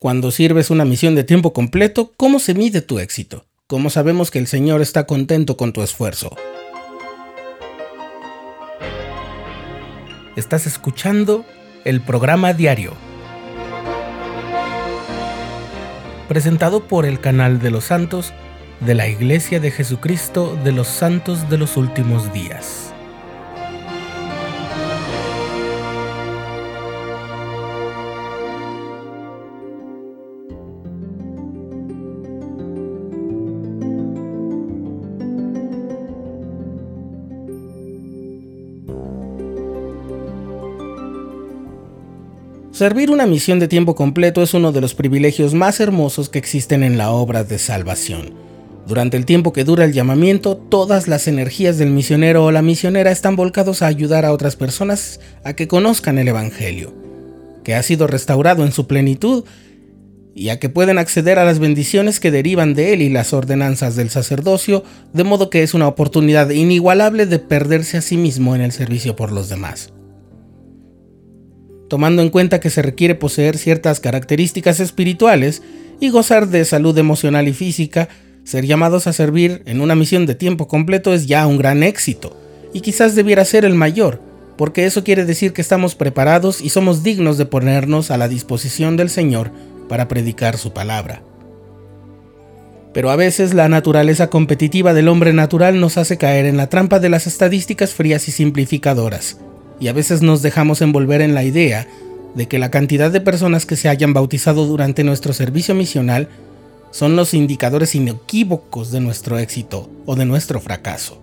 Cuando sirves una misión de tiempo completo, ¿cómo se mide tu éxito? ¿Cómo sabemos que el Señor está contento con tu esfuerzo? Estás escuchando el programa diario, presentado por el canal de los santos de la Iglesia de Jesucristo de los Santos de los Últimos Días. Servir una misión de tiempo completo es uno de los privilegios más hermosos que existen en la obra de salvación. Durante el tiempo que dura el llamamiento, todas las energías del misionero o la misionera están volcados a ayudar a otras personas a que conozcan el Evangelio, que ha sido restaurado en su plenitud y a que pueden acceder a las bendiciones que derivan de él y las ordenanzas del sacerdocio, de modo que es una oportunidad inigualable de perderse a sí mismo en el servicio por los demás tomando en cuenta que se requiere poseer ciertas características espirituales y gozar de salud emocional y física, ser llamados a servir en una misión de tiempo completo es ya un gran éxito, y quizás debiera ser el mayor, porque eso quiere decir que estamos preparados y somos dignos de ponernos a la disposición del Señor para predicar su palabra. Pero a veces la naturaleza competitiva del hombre natural nos hace caer en la trampa de las estadísticas frías y simplificadoras, y a veces nos dejamos envolver en la idea de que la cantidad de personas que se hayan bautizado durante nuestro servicio misional son los indicadores inequívocos de nuestro éxito o de nuestro fracaso.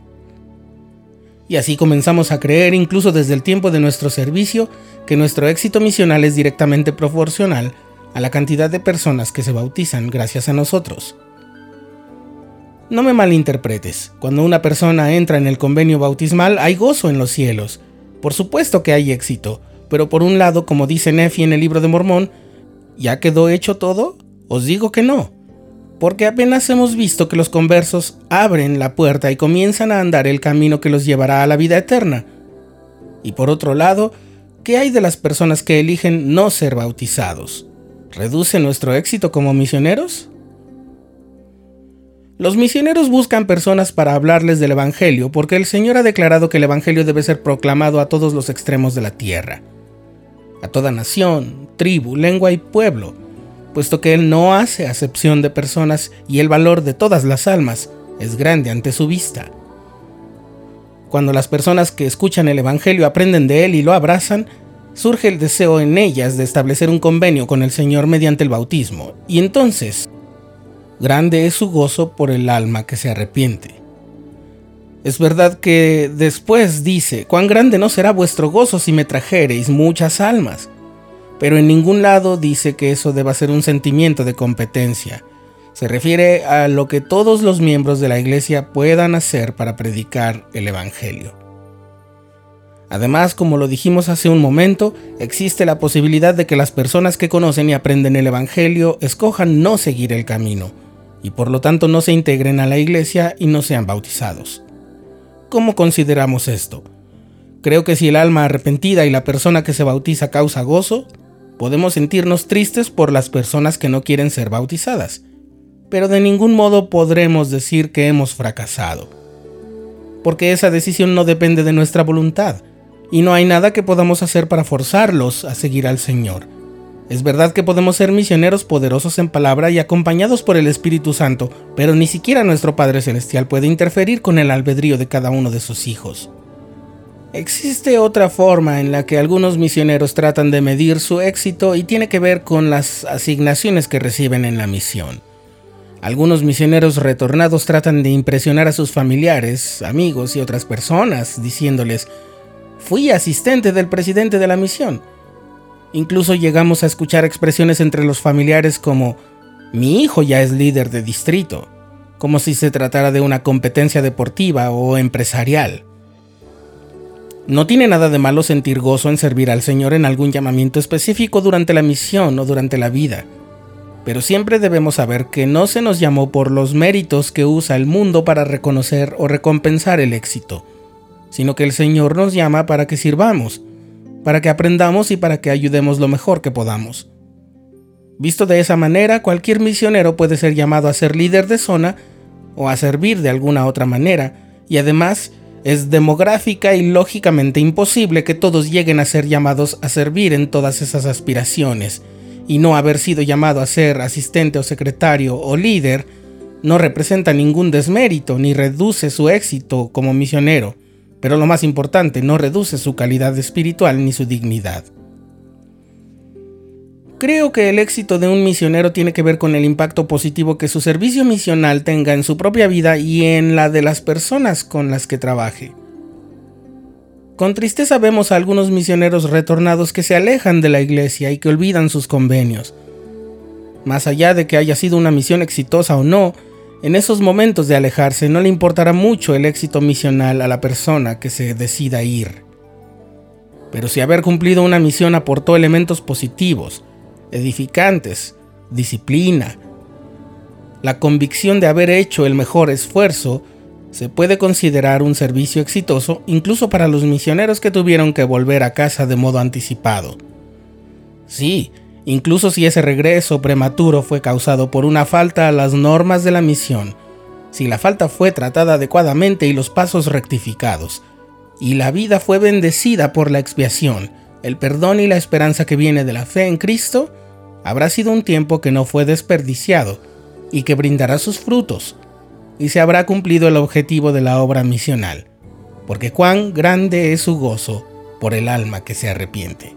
Y así comenzamos a creer, incluso desde el tiempo de nuestro servicio, que nuestro éxito misional es directamente proporcional a la cantidad de personas que se bautizan gracias a nosotros. No me malinterpretes, cuando una persona entra en el convenio bautismal hay gozo en los cielos, por supuesto que hay éxito, pero por un lado, como dice Nefi en el libro de Mormón, ¿ya quedó hecho todo? Os digo que no, porque apenas hemos visto que los conversos abren la puerta y comienzan a andar el camino que los llevará a la vida eterna. Y por otro lado, ¿qué hay de las personas que eligen no ser bautizados? ¿Reduce nuestro éxito como misioneros? Los misioneros buscan personas para hablarles del Evangelio porque el Señor ha declarado que el Evangelio debe ser proclamado a todos los extremos de la tierra, a toda nación, tribu, lengua y pueblo, puesto que Él no hace acepción de personas y el valor de todas las almas es grande ante su vista. Cuando las personas que escuchan el Evangelio aprenden de Él y lo abrazan, surge el deseo en ellas de establecer un convenio con el Señor mediante el bautismo, y entonces grande es su gozo por el alma que se arrepiente. Es verdad que después dice, cuán grande no será vuestro gozo si me trajereis muchas almas, pero en ningún lado dice que eso deba ser un sentimiento de competencia. Se refiere a lo que todos los miembros de la iglesia puedan hacer para predicar el Evangelio. Además, como lo dijimos hace un momento, existe la posibilidad de que las personas que conocen y aprenden el Evangelio escojan no seguir el camino, y por lo tanto no se integren a la iglesia y no sean bautizados. ¿Cómo consideramos esto? Creo que si el alma arrepentida y la persona que se bautiza causa gozo, podemos sentirnos tristes por las personas que no quieren ser bautizadas, pero de ningún modo podremos decir que hemos fracasado, porque esa decisión no depende de nuestra voluntad, y no hay nada que podamos hacer para forzarlos a seguir al Señor. Es verdad que podemos ser misioneros poderosos en palabra y acompañados por el Espíritu Santo, pero ni siquiera nuestro Padre Celestial puede interferir con el albedrío de cada uno de sus hijos. Existe otra forma en la que algunos misioneros tratan de medir su éxito y tiene que ver con las asignaciones que reciben en la misión. Algunos misioneros retornados tratan de impresionar a sus familiares, amigos y otras personas, diciéndoles, fui asistente del presidente de la misión Incluso llegamos a escuchar expresiones entre los familiares como mi hijo ya es líder de distrito, como si se tratara de una competencia deportiva o empresarial. No tiene nada de malo sentir gozo en servir al Señor en algún llamamiento específico durante la misión o durante la vida, pero siempre debemos saber que no se nos llamó por los méritos que usa el mundo para reconocer o recompensar el éxito, sino que el Señor nos llama para que sirvamos, para que aprendamos y para que ayudemos lo mejor que podamos. Visto de esa manera, cualquier misionero puede ser llamado a ser líder de zona o a servir de alguna otra manera, y además es demográfica y lógicamente imposible que todos lleguen a ser llamados a servir en todas esas aspiraciones, y no haber sido llamado a ser asistente o secretario o líder no representa ningún desmérito ni reduce su éxito como misionero, pero lo más importante, no reduce su calidad espiritual ni su dignidad. Creo que el éxito de un misionero tiene que ver con el impacto positivo que su servicio misional tenga en su propia vida y en la de las personas con las que trabaje. Con tristeza vemos a algunos misioneros retornados que se alejan de la iglesia y que olvidan sus convenios. Más allá de que haya sido una misión exitosa o no, en esos momentos de alejarse no le importará mucho el éxito misional a la persona que se decida ir. Pero si haber cumplido una misión aportó elementos positivos, edificantes, disciplina, la convicción de haber hecho el mejor esfuerzo, se puede considerar un servicio exitoso incluso para los misioneros que tuvieron que volver a casa de modo anticipado. Sí, incluso si ese regreso prematuro fue causado por una falta a las normas de la misión, si la falta fue tratada adecuadamente y los pasos rectificados, y la vida fue bendecida por la expiación, el perdón y la esperanza que viene de la fe en Cristo, habrá sido un tiempo que no fue desperdiciado y que brindará sus frutos, y se habrá cumplido el objetivo de la obra misional, porque cuán grande es su gozo por el alma que se arrepiente.